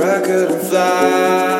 record and fly.